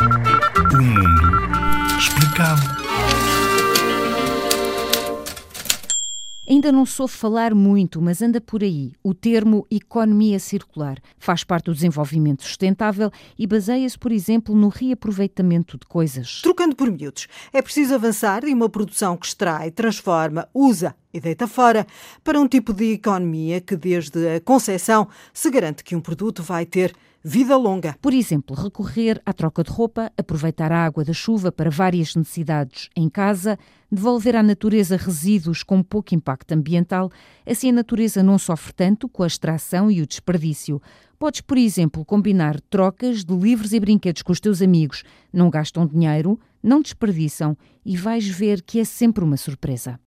O mundo explicado. Ainda não soube falar muito, mas anda por aí. O termo economia circular faz parte do desenvolvimento sustentável e baseia-se, por exemplo, no reaproveitamento de coisas. Trocando por miúdos, é preciso avançar de uma produção que extrai, transforma, usa e deita fora para um tipo de economia que, desde a concepção, se garante que um produto vai ter vida longa. Por exemplo, recorrer à troca de roupa, aproveitar a água da chuva para várias necessidades em casa, devolver à natureza resíduos com pouco impacto ambiental, assim a natureza não sofre tanto com a extração e o desperdício. Podes, por exemplo, combinar trocas de livros e brinquedos com os teus amigos. Não gastam dinheiro, não desperdiçam e vais ver que é sempre uma surpresa.